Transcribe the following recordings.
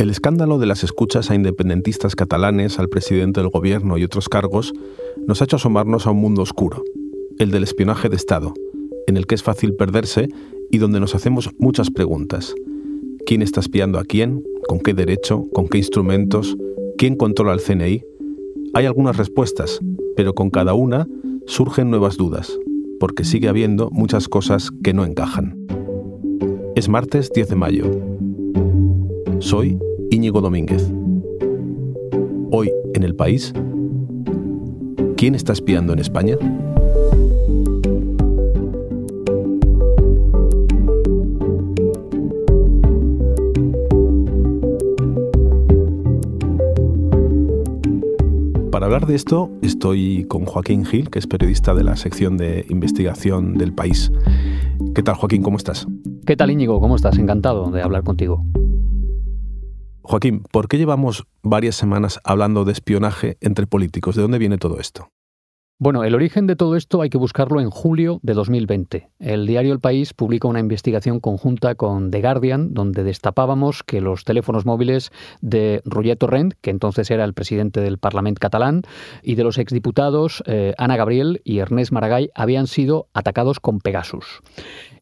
El escándalo de las escuchas a independentistas catalanes, al presidente del gobierno y otros cargos nos ha hecho asomarnos a un mundo oscuro, el del espionaje de Estado, en el que es fácil perderse y donde nos hacemos muchas preguntas. ¿Quién está espiando a quién? ¿Con qué derecho? ¿Con qué instrumentos? ¿Quién controla el CNI? Hay algunas respuestas, pero con cada una surgen nuevas dudas, porque sigue habiendo muchas cosas que no encajan. Es martes 10 de mayo. Soy Íñigo Domínguez. Hoy en el país, ¿quién está espiando en España? Para hablar de esto estoy con Joaquín Gil, que es periodista de la sección de investigación del país. ¿Qué tal Joaquín? ¿Cómo estás? ¿Qué tal Íñigo? ¿Cómo estás? Encantado de hablar contigo. Joaquín, ¿por qué llevamos varias semanas hablando de espionaje entre políticos? ¿De dónde viene todo esto? Bueno, el origen de todo esto hay que buscarlo en julio de 2020. El diario El País publica una investigación conjunta con The Guardian, donde destapábamos que los teléfonos móviles de Roger Torrent, que entonces era el presidente del Parlamento catalán, y de los exdiputados eh, Ana Gabriel y Ernest Maragall habían sido atacados con Pegasus.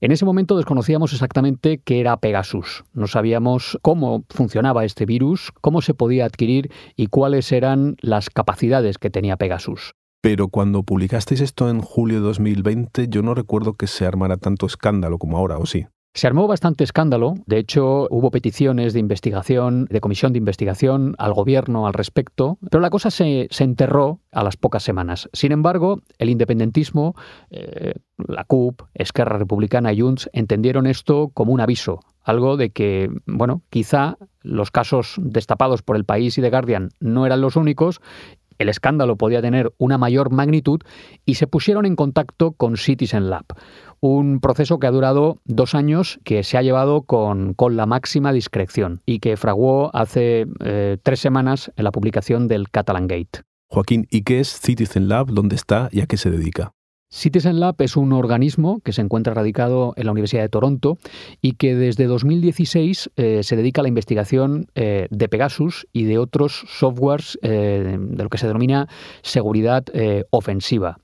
En ese momento desconocíamos exactamente qué era Pegasus. No sabíamos cómo funcionaba este virus, cómo se podía adquirir y cuáles eran las capacidades que tenía Pegasus. Pero cuando publicasteis esto en julio de 2020, yo no recuerdo que se armara tanto escándalo como ahora, ¿o sí? Se armó bastante escándalo, de hecho hubo peticiones de investigación, de comisión de investigación al gobierno al respecto, pero la cosa se, enterró a las pocas semanas. Sin embargo, el independentismo, eh, la CUP, Esquerra Republicana y Junts entendieron esto como un aviso, algo de que, bueno, quizá los casos destapados por el país y The Guardian no eran los únicos el escándalo podía tener una mayor magnitud y se pusieron en contacto con Citizen Lab, un proceso que ha durado dos años, que se ha llevado con, la máxima discreción y que fraguó hace eh, tres semanas en la publicación del Catalan Gate. Joaquín, ¿y qué es Citizen Lab? ¿Dónde está y a qué se dedica? Citizen Lab es un organismo que se encuentra radicado en la Universidad de Toronto y que desde 2016 eh, se dedica a la investigación eh, de Pegasus y de otros softwares eh, de lo que se denomina seguridad ofensiva.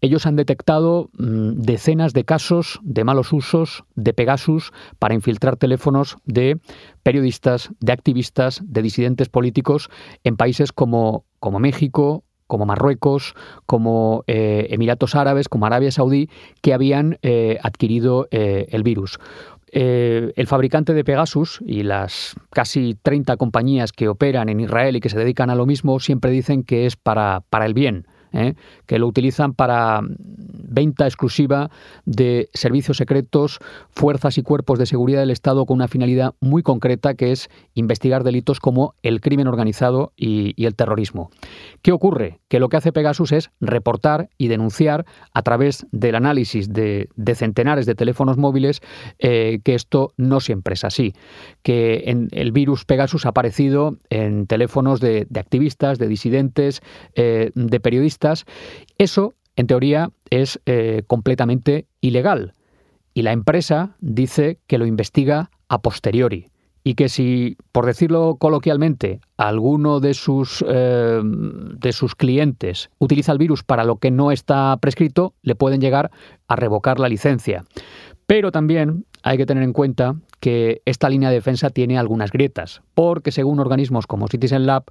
Ellos han detectado mm, decenas de casos de malos usos de Pegasus para infiltrar teléfonos de periodistas, de activistas, de disidentes políticos en países como, como México, como Marruecos, como eh, Emiratos Árabes, como Arabia Saudí, que habían eh, adquirido eh, el virus. el fabricante de Pegasus y las casi 30 compañías que operan en Israel y que se dedican a lo mismo siempre dicen que es para, para el bien ¿eh? que lo utilizan para venta exclusiva de servicios secretos, fuerzas y cuerpos de seguridad del Estado con una finalidad muy concreta que es investigar delitos como el crimen organizado y, el terrorismo. ¿Qué ocurre? Que lo que hace Pegasus es reportar y denunciar a través del análisis de, centenares de teléfonos móviles eh, que esto no siempre es así, que el virus Pegasus ha aparecido en teléfonos de, activistas, de disidentes, eh, de periodistas, eso, en teoría, es eh, completamente ilegal. Y la empresa dice que lo investiga a posteriori y que si, por decirlo coloquialmente, alguno de sus, eh, de sus clientes utiliza el virus para lo que no está prescrito, le pueden llegar a revocar la licencia. Pero también hay que tener en cuenta que esta línea de defensa tiene algunas grietas, porque según organismos como Citizen Lab,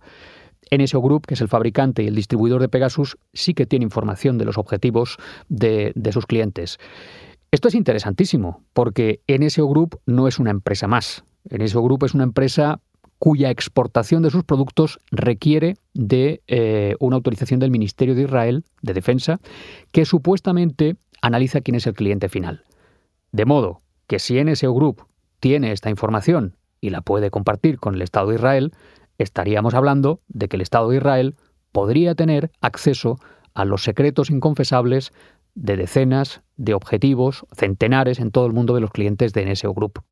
NSO Group, que es el fabricante y el distribuidor de Pegasus, sí que tiene información de los objetivos de, sus clientes. Esto es interesantísimo, porque NSO Group no es una empresa más. NSO Group es una empresa cuya exportación de sus productos requiere de eh, una autorización del Ministerio de Israel de Defensa, que supuestamente analiza quién es el cliente final. De modo que si NSO Group tiene esta información y la puede compartir con el Estado de Israel, estaríamos hablando de que el Estado de Israel podría tener acceso a los secretos inconfesables de decenas de objetivos, centenares en todo el mundo de los clientes de NSO Group.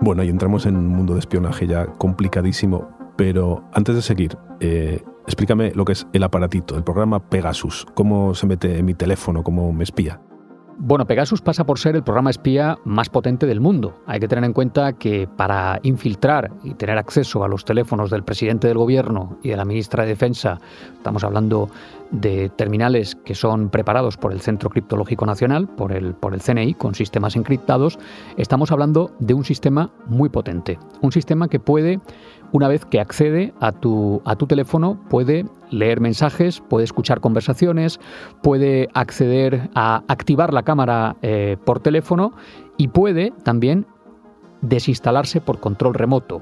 Bueno, y entramos en un mundo de espionaje ya complicadísimo, pero antes de seguir, eh, explícame lo que es el aparatito, el programa Pegasus, cómo se mete en mi teléfono, cómo me espía. Bueno, Pegasus pasa por ser el programa espía más potente del mundo. Hay que tener en cuenta que para infiltrar y tener acceso a los teléfonos del presidente del gobierno y de la ministra de Defensa, estamos hablando de terminales que son preparados por el Centro Criptológico Nacional, por el, por CNI, con sistemas encriptados, estamos hablando de un sistema muy potente. Un sistema que puede una vez que accede a tu, a tu teléfono, puede leer mensajes, puede escuchar conversaciones, puede acceder a activar la cámara eh, por teléfono y puede también desinstalarse por control remoto.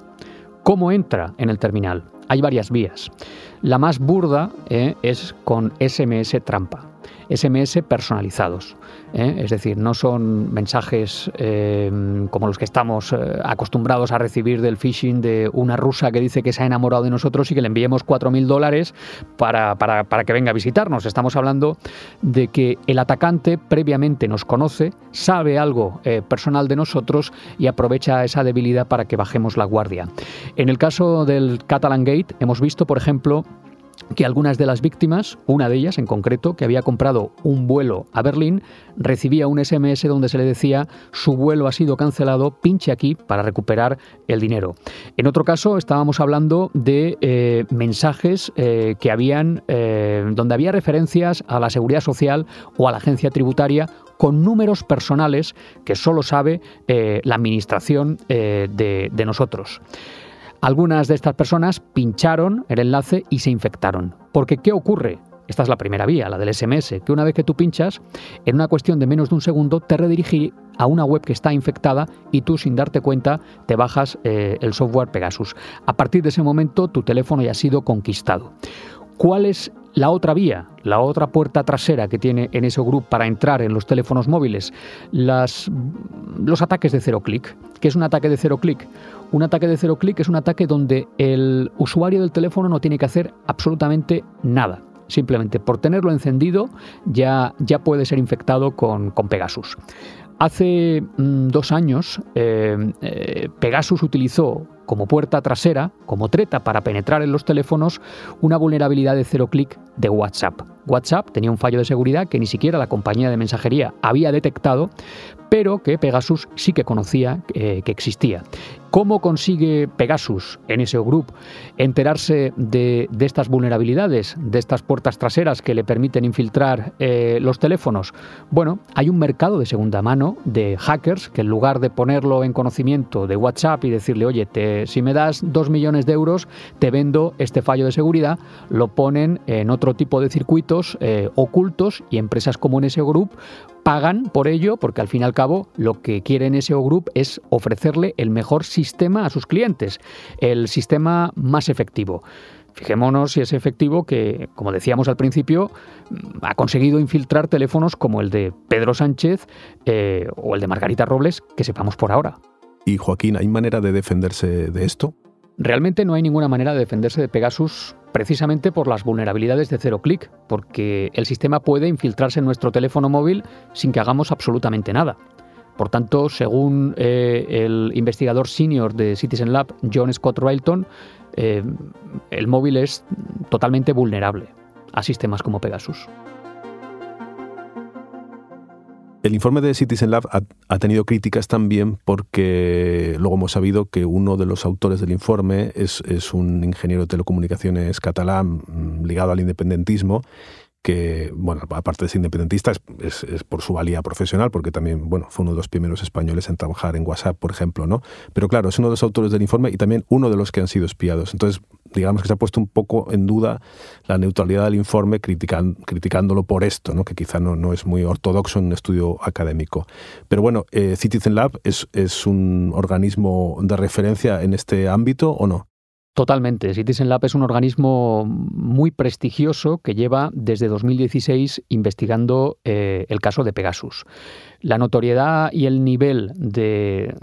¿Cómo entra en el terminal? Hay varias vías. La más burda eh, es con SMS trampa. SMS personalizados. ¿eh? Es decir, no son mensajes eh, como los que estamos eh, acostumbrados a recibir del phishing de una rusa que dice que se ha enamorado de nosotros y que le enviemos 4.000 dólares para, para, para que venga a visitarnos. Estamos hablando de que el atacante previamente nos conoce, sabe algo personal de nosotros y aprovecha esa debilidad para que bajemos la guardia. En el caso del Catalan Gate hemos visto, por ejemplo, que algunas de las víctimas, una de ellas en concreto, que había comprado un vuelo a Berlín, recibía un SMS donde se le decía su vuelo ha sido cancelado, pinche aquí para recuperar el dinero. En otro caso estábamos hablando de eh, mensajes eh, que habían, eh, donde había referencias a la seguridad social o a la agencia tributaria con números personales que solo sabe la administración de nosotros. Algunas de estas personas pincharon el enlace y se infectaron. Porque ¿qué ocurre? Esta es la primera vía, la del SMS, que una vez que tú pinchas, en una cuestión de menos de un segundo te redirige a una web que está infectada y tú sin darte cuenta te bajas eh, el software Pegasus. A partir de ese momento tu teléfono ya ha sido conquistado. ¿Cuál es la otra vía, la otra puerta trasera que tiene en ese grupo para entrar en los teléfonos móviles? Los ataques de cero clic. ¿Qué es un ataque de cero clic? Un ataque de cero clic es un ataque donde el usuario del teléfono no tiene que hacer absolutamente nada. Simplemente por tenerlo encendido ya, ya puede ser infectado con, Pegasus. Hace mm, dos años eh, eh, Pegasus utilizó como puerta trasera, como treta para penetrar en los teléfonos, una vulnerabilidad de cero clic de WhatsApp. WhatsApp tenía un fallo de seguridad que ni siquiera la compañía de mensajería había detectado, pero que Pegasus sí que conocía eh, que existía. ¿Cómo consigue Pegasus en ese grupo enterarse de, estas vulnerabilidades, de estas puertas traseras que le permiten infiltrar eh, los teléfonos? Bueno, hay un mercado de segunda mano de hackers que en lugar de ponerlo en conocimiento de WhatsApp y decirle, oye, si me das dos millones de euros, te vendo este fallo de seguridad, lo ponen en otro tipo de circuitos eh, ocultos y empresas como ese Group pagan por ello porque al fin y al cabo lo que quiere NSO Group es ofrecerle el mejor sistema a sus clientes, el sistema más efectivo. Fijémonos si es efectivo que, como decíamos al principio, ha conseguido infiltrar teléfonos como el de Pedro Sánchez eh, o el de Margarita Robles, que sepamos por ahora. Y Joaquín, ¿hay manera de defenderse de esto? Realmente no hay ninguna manera de defenderse de Pegasus precisamente por las vulnerabilidades de cero clic, porque el sistema puede infiltrarse en nuestro teléfono móvil sin que hagamos absolutamente nada. Por tanto, según eh, el investigador senior de Citizen Lab, John Scott Railton, eh, el móvil es totalmente vulnerable a sistemas como Pegasus. El informe de Citizen Lab ha, tenido críticas también porque luego hemos sabido que uno de los autores del informe es, es un ingeniero de telecomunicaciones catalán mm, ligado al independentismo que, bueno, aparte de ser independentista, es, por su valía profesional, porque también, bueno, fue uno de los primeros españoles en trabajar en WhatsApp, por ejemplo, ¿no? Pero claro, es uno de los autores del informe y también uno de los que han sido espiados. Entonces, digamos que se ha puesto un poco en duda la neutralidad del informe criticándolo por esto, ¿no? que quizá no, no, es muy ortodoxo en un estudio académico. Pero bueno, eh, Citizen Lab es, es un organismo de referencia en este ámbito o no? Totalmente. Citizen Lab es un organismo muy prestigioso que lleva desde 2016 investigando eh, el caso de Pegasus. La notoriedad y el nivel de,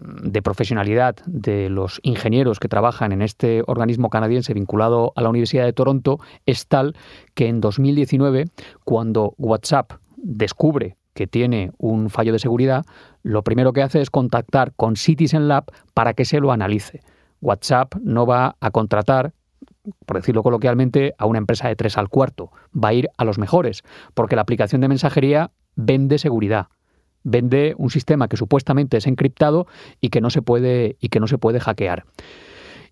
profesionalidad de los ingenieros que trabajan en este organismo canadiense vinculado a la Universidad de Toronto es tal que en 2019, cuando WhatsApp descubre que tiene un fallo de seguridad, lo primero que hace es contactar con Citizen Lab para que se lo analice. WhatsApp no va a contratar por decirlo coloquialmente, a una empresa de tres al cuarto. Va a ir a los mejores, porque la aplicación de mensajería vende seguridad. Vende un sistema que supuestamente es encriptado y que no se puede, y que no se puede hackear.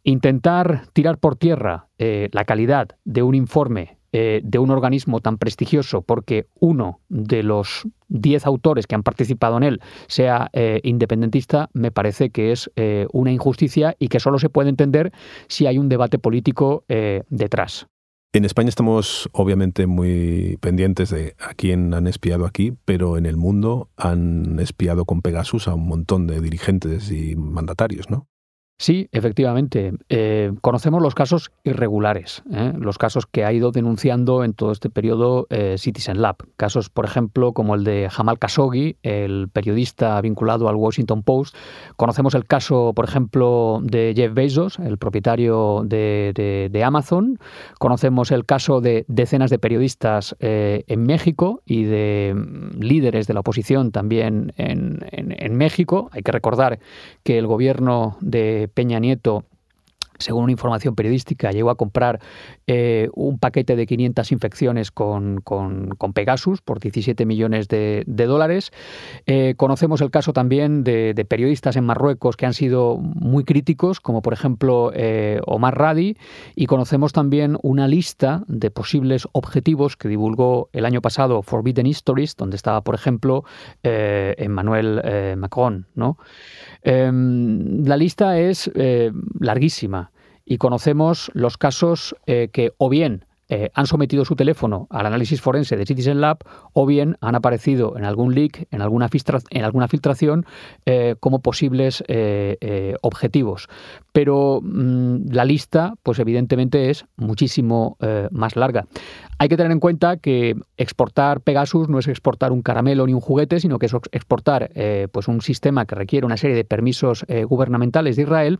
Intentar tirar por tierra eh, la calidad de un informe eh, de un organismo tan prestigioso porque uno de los diez autores que han participado en él sea eh, independentista, me parece que es eh, una injusticia y que solo se puede entender si hay un debate político detrás. En España estamos obviamente muy pendientes de a quién han espiado aquí, pero en el mundo han espiado con Pegasus a un montón de dirigentes y mandatarios, ¿no? Sí, efectivamente. Eh, conocemos los casos irregulares, ¿eh? los casos que ha ido denunciando en todo este periodo eh, Citizen Lab. Casos, por ejemplo, como el de Jamal Khashoggi, el periodista vinculado al Washington Post. Conocemos el caso, por ejemplo, de Jeff Bezos, el propietario de, Amazon. Conocemos el caso de decenas de periodistas en México y de mm, líderes de la oposición también en México. Hay que recordar que el gobierno de Peña Nieto según una información periodística, llegó a comprar eh, un paquete de 500 infecciones con, Pegasus por 17 millones de, dólares. Eh, conocemos el caso también de, periodistas en Marruecos que han sido muy críticos, como por ejemplo eh, Omar Radi, y conocemos también una lista de posibles objetivos que divulgó el año pasado Forbidden Histories, donde estaba, por ejemplo, Emmanuel Macron. ¿no? Em, la lista es larguísima y conocemos los casos eh, que o bien eh, han sometido su teléfono al análisis forense de Citizen Lab o bien han aparecido en algún leak, en alguna, filtración, eh, como posibles objetivos. Pero mm, la lista, pues evidentemente es muchísimo más larga. Hay que tener en cuenta que exportar Pegasus no es exportar un caramelo ni un juguete, sino que es exportar eh, pues un sistema que requiere una serie de permisos eh, gubernamentales de Israel.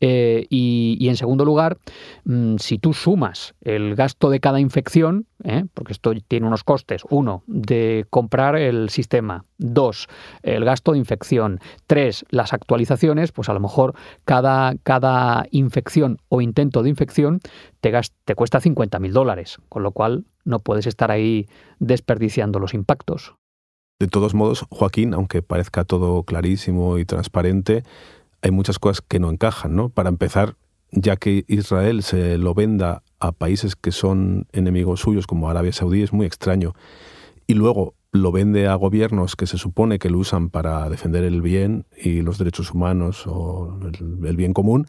Eh, y, en segundo lugar, mm, si tú sumas el gasto de cada infección, porque esto tiene unos costes, uno, de comprar el sistema, dos, el gasto de infección, tres, las actualizaciones, pues a lo mejor cada, cada infección o intento de infección te, cuesta 50.000 dólares, con lo cual no puedes estar ahí desperdiciando los impactos. De todos modos, Joaquín, aunque parezca todo clarísimo y transparente, hay muchas cosas que no encajan, ¿no? Para empezar, ya que Israel se lo venda a países que son enemigos suyos, como Arabia Saudí, es muy extraño. Y luego lo vende a gobiernos que se supone que lo usan para defender el bien y los derechos humanos o el, bien común,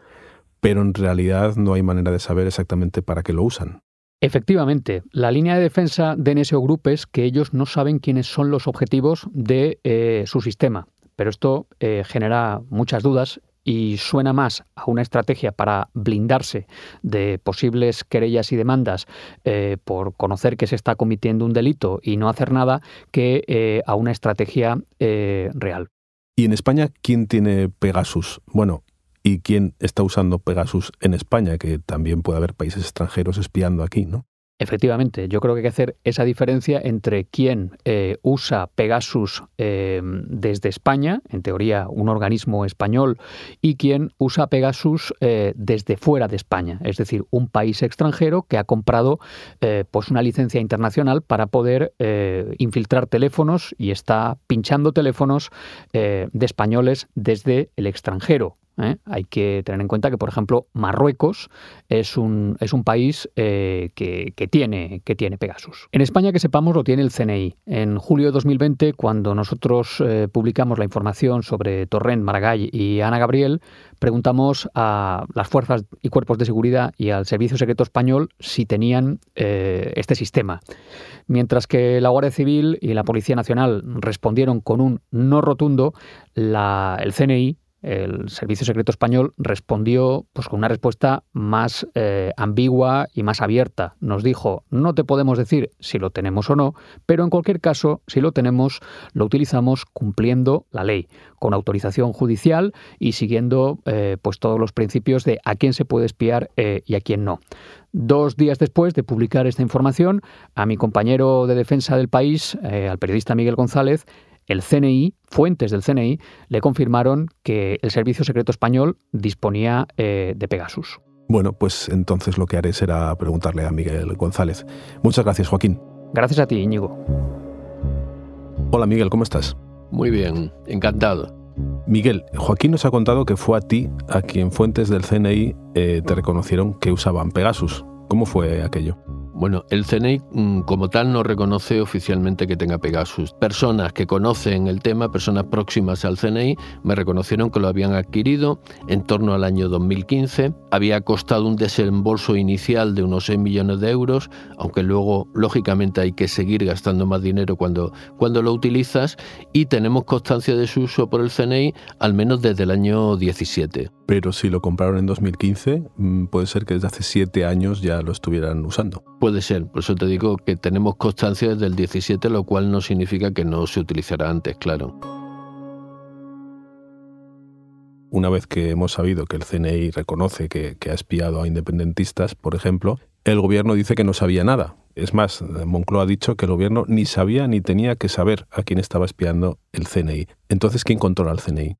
pero en realidad no hay manera de saber exactamente para qué lo usan. Efectivamente, la línea de defensa de NSO Group es que ellos no saben quiénes son los objetivos de eh, su sistema, pero esto eh, genera muchas dudas y suena más a una estrategia para blindarse de posibles querellas y demandas eh, por conocer que se está cometiendo un delito y no hacer nada que a una estrategia real. ¿Y en España quién tiene Pegasus? Bueno, y quién está usando Pegasus en España, que también puede haber países extranjeros espiando aquí, ¿no? Efectivamente, yo creo que hay que hacer esa diferencia entre quién eh, usa Pegasus eh, desde España, en teoría un organismo español, y quién usa Pegasus eh, desde fuera de España, es decir, un país extranjero que ha comprado pues una licencia internacional para poder infiltrar teléfonos y está pinchando teléfonos de españoles desde el extranjero. ¿Eh? Hay que tener en cuenta que, por ejemplo, Marruecos es un, es un país eh, que, tiene, que tiene Pegasus. En España, que sepamos, lo tiene el CNI. En julio de 2020, cuando nosotros eh, publicamos la información sobre Torrent, Maragall y Ana Gabriel, preguntamos a las fuerzas y cuerpos de seguridad y al Servicio Secreto Español si tenían este sistema. Mientras que la Guardia Civil y la Policía Nacional respondieron con un no rotundo, el CNI el Servicio Secreto Español respondió pues, con una respuesta más eh, ambigua y más abierta. Nos dijo, no te podemos decir si lo tenemos o no, pero en cualquier caso, si lo tenemos, lo utilizamos cumpliendo la ley, con autorización judicial y siguiendo eh, pues, todos los principios de a quién se puede espiar eh, y a quién no. Dos días después de publicar esta información, a mi compañero de defensa del país, al periodista Miguel González, el CNI, fuentes del CNI, le confirmaron que el Servicio Secreto Español disponía eh, de Pegasus. Bueno, pues entonces lo que haré será preguntarle a Miguel González. Muchas gracias, Joaquín. Gracias a ti, Íñigo. Hola, Miguel, ¿cómo estás? Muy bien, encantado. Miguel, Joaquín nos ha contado que fue a ti a quien fuentes del CNI eh, te reconocieron que usaban Pegasus. ¿Cómo fue aquello? Bueno, el CNI mm, como tal no reconoce oficialmente que tenga Pegasus. Personas que conocen el tema, personas próximas al CNI, me reconocieron que lo habían adquirido en torno al año 2015. Había costado un desembolso inicial de unos 6 millones de euros, aunque luego, lógicamente, hay que seguir gastando más dinero cuando, cuando lo utilizas. Y tenemos constancia de su uso por el CNI al menos desde el año 17. Pero si lo compraron en 2015, mm, puede ser que desde hace 7 años ya lo estuvieran usando. Puede ser, por eso te digo que tenemos constancia desde el 17, lo cual no significa que no se utilizará antes, claro. Una vez que hemos sabido que el CNI reconoce que, ha espiado a independentistas, por ejemplo, el gobierno dice que no sabía nada. Es más, Moncloa ha dicho que el gobierno ni sabía ni tenía que saber a quién estaba espiando el CNI. Entonces, ¿quién controla el CNI?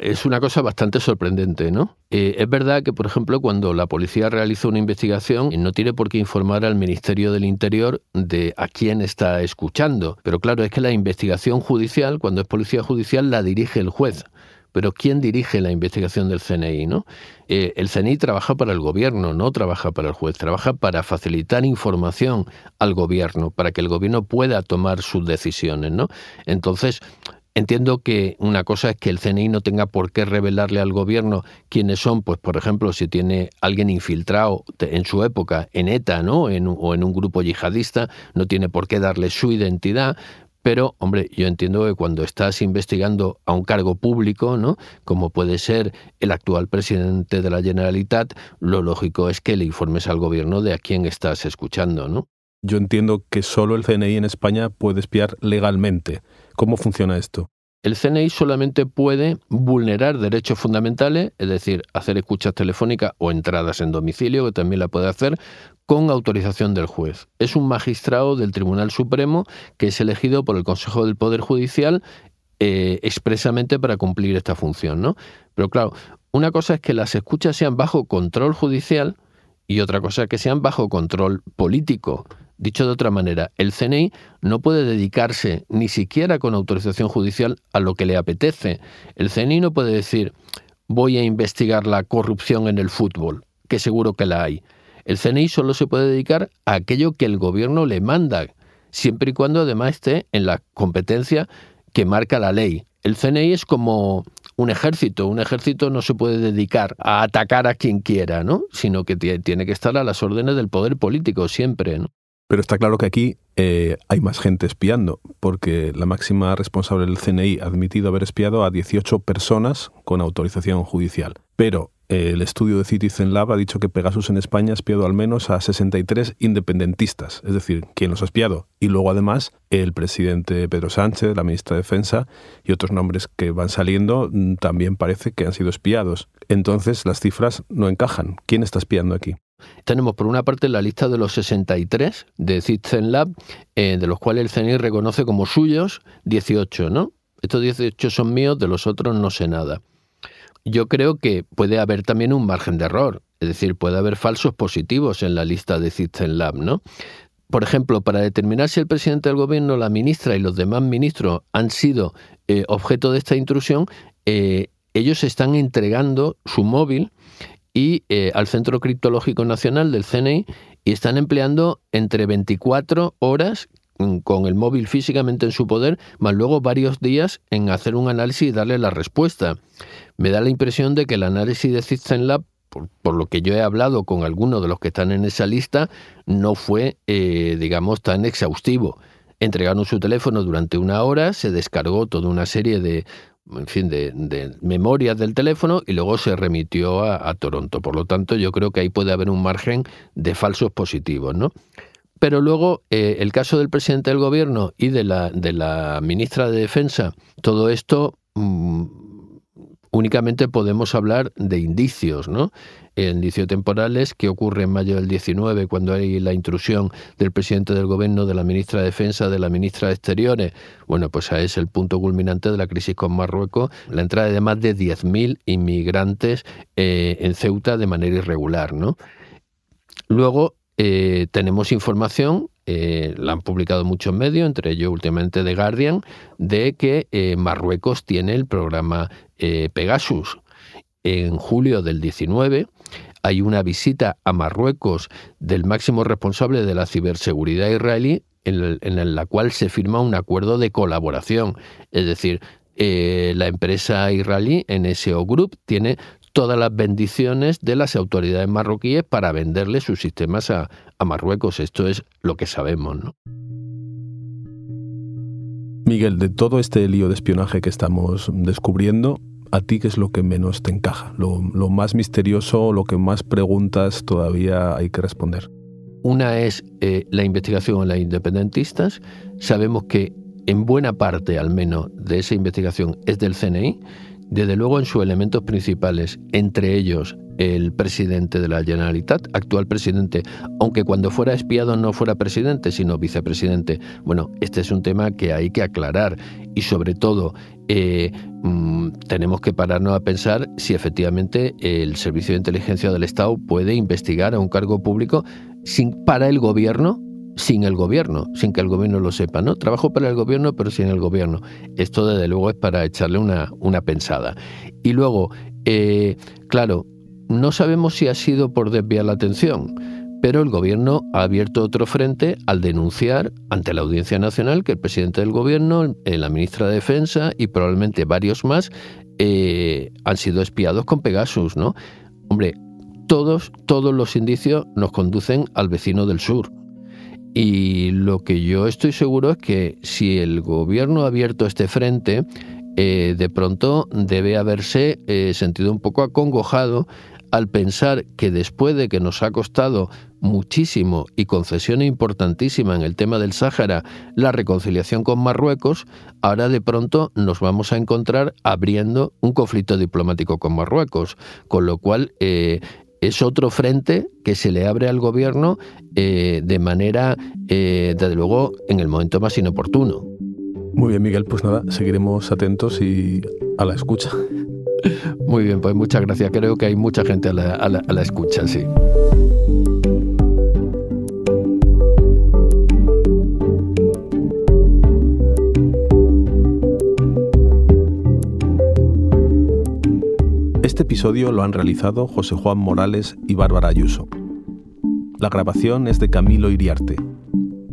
Es una cosa bastante sorprendente, ¿no? Eh, es verdad que, por ejemplo, cuando la policía realiza una investigación, no tiene por qué informar al Ministerio del Interior de a quién está escuchando. Pero claro, es que la investigación judicial, cuando es policía judicial, la dirige el juez. Pero ¿quién dirige la investigación del CNI? ¿no? Eh, el CNI trabaja para el gobierno, no trabaja para el juez, trabaja para facilitar información al gobierno, para que el gobierno pueda tomar sus decisiones. ¿no? Entonces, Entiendo que una cosa es que el CNI no tenga por qué revelarle al gobierno quiénes son, pues por ejemplo, si tiene alguien infiltrado en su época en ETA, ¿no? o en un grupo yihadista, no tiene por qué darle su identidad, pero, hombre, yo entiendo que cuando estás investigando a un cargo público, ¿no? Como puede ser el actual presidente de la Generalitat, lo lógico es que le informes al gobierno de a quién estás escuchando, ¿no? Yo entiendo que solo el CNI en España puede espiar legalmente. ¿Cómo funciona esto? El CNI solamente puede vulnerar derechos fundamentales, es decir, hacer escuchas telefónicas o entradas en domicilio, que también la puede hacer, con autorización del juez. Es un magistrado del Tribunal Supremo que es elegido por el Consejo del Poder Judicial eh, expresamente para cumplir esta función. ¿no? Pero claro, una cosa es que las escuchas sean bajo control judicial y otra cosa es que sean bajo control político. Dicho de otra manera, el CNI no puede dedicarse ni siquiera con autorización judicial a lo que le apetece. El CNI no puede decir voy a investigar la corrupción en el fútbol, que seguro que la hay. El CNI solo se puede dedicar a aquello que el gobierno le manda, siempre y cuando además esté en la competencia que marca la ley. El CNI es como un ejército. Un ejército no se puede dedicar a atacar a quien quiera, ¿no? Sino que tiene que estar a las órdenes del poder político siempre, ¿no? Pero está claro que aquí eh, hay más gente espiando, porque la máxima responsable del CNI ha admitido haber espiado a 18 personas con autorización judicial. Pero eh, el estudio de Citizen Lab ha dicho que Pegasus en España ha espiado al menos a 63 independentistas, es decir, quien los ha espiado. Y luego además el presidente Pedro Sánchez, la ministra de Defensa y otros nombres que van saliendo mm, también parece que han sido espiados. Entonces las cifras no encajan. ¿Quién está espiando aquí? Tenemos por una parte la lista de los 63 de Citizen Lab, eh, de los cuales el CNI reconoce como suyos 18, ¿no? Estos 18 son míos, de los otros no sé nada. Yo creo que puede haber también un margen de error, es decir, puede haber falsos positivos en la lista de Citizen Lab, ¿no? Por ejemplo, para determinar si el presidente del gobierno, la ministra y los demás ministros han sido eh, objeto de esta intrusión, eh, ellos están entregando su móvil y eh, al Centro Criptológico Nacional del CNI y están empleando entre 24 horas mm, con el móvil físicamente en su poder, más luego varios días en hacer un análisis y darle la respuesta. Me da la impresión de que el análisis de Citizen Lab, por, lo que yo he hablado con algunos de los que están en esa lista, no fue, eh, digamos, tan exhaustivo. Entregaron su teléfono durante una hora, se descargó toda una serie de, en fin, de, memorias del teléfono y luego se remitió a, Toronto. Por lo tanto, yo creo que ahí puede haber un margen de falsos positivos, ¿no? Pero luego, eh, el caso del presidente del gobierno y de la, de la ministra de Defensa, todo esto mm, únicamente podemos hablar de indicios, ¿no? El indicio temporal es que ocurre en mayo del 19, cuando hay la intrusión del presidente del gobierno, de la ministra de Defensa, de la ministra de Exteriores. Bueno, pues es el punto culminante de la crisis con Marruecos, la entrada de más de 10.000 inmigrantes eh, en Ceuta de manera irregular, ¿no? Luego, eh, tenemos información eh, la han publicado muchos medios, entre ellos últimamente The Guardian, de que eh, Marruecos tiene el programa eh, Pegasus. En julio del 19 hay una visita a Marruecos del máximo responsable de la ciberseguridad israelí en, la cual se firma un acuerdo de colaboración. Es decir, la empresa israelí NSO Group tiene todas las bendiciones de las autoridades marroquíes para venderle sus sistemas a, Marruecos. Esto es lo que sabemos, ¿no? Miguel, de todo este lío de espionaje que estamos descubriendo, ¿a ti qué es lo que menos te encaja? Lo, más misterioso, lo que más preguntas todavía hay que responder. Una es eh, la investigación a las independentistas. Sabemos que en buena parte, al menos, de esa investigación es del CNI desde luego en sus elementos principales, entre ellos el presidente de la Generalitat, actual presidente, aunque cuando fuera espiado no fuera presidente, sino vicepresidente. Bueno, este es un tema que hay que aclarar y sobre todo eh, mm, tenemos que pararnos a pensar si efectivamente el Servicio de Inteligencia del Estado puede investigar a un cargo público sin, para el gobierno sin el gobierno, sin que el gobierno lo sepa, ¿no? Trabajo para el gobierno, pero sin el gobierno. Esto, desde luego, es para echarle una, una pensada. Y luego, eh, claro, no sabemos si ha sido por desviar la atención, pero el gobierno ha abierto otro frente al denunciar ante la Audiencia Nacional que el presidente del gobierno, eh, la ministra de Defensa y probablemente varios más eh, han sido espiados con Pegasus, ¿no? Hombre, todos, todos los indicios nos conducen al vecino del sur y lo que yo estoy seguro es que si el gobierno ha abierto este frente, eh, de pronto debe haberse eh, sentido un poco acongojado al pensar que después de que nos ha costado muchísimo y concesión importantísima en el tema del Sáhara la reconciliación con Marruecos, ahora de pronto nos vamos a encontrar abriendo un conflicto diplomático con Marruecos, con lo cual eh, es otro frente que se le abre al gobierno eh, de manera, eh, desde luego, en el momento más inoportuno. Muy bien, Miguel, pues nada, seguiremos atentos y a la escucha. Muy bien, pues muchas gracias. Creo que hay mucha gente a la, a la escucha, sí. Este episodio lo han realizado José Juan Morales y Bárbara Ayuso. La grabación es de Camilo Iriarte.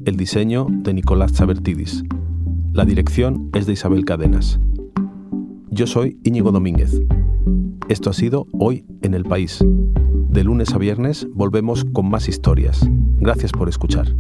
El diseño de Nicolás Chabertidis. La dirección es de Isabel Cadenas. Yo soy Íñigo Domínguez. Esto ha sido Hoy en el País. De lunes a viernes volvemos con más historias. Gracias por escuchar.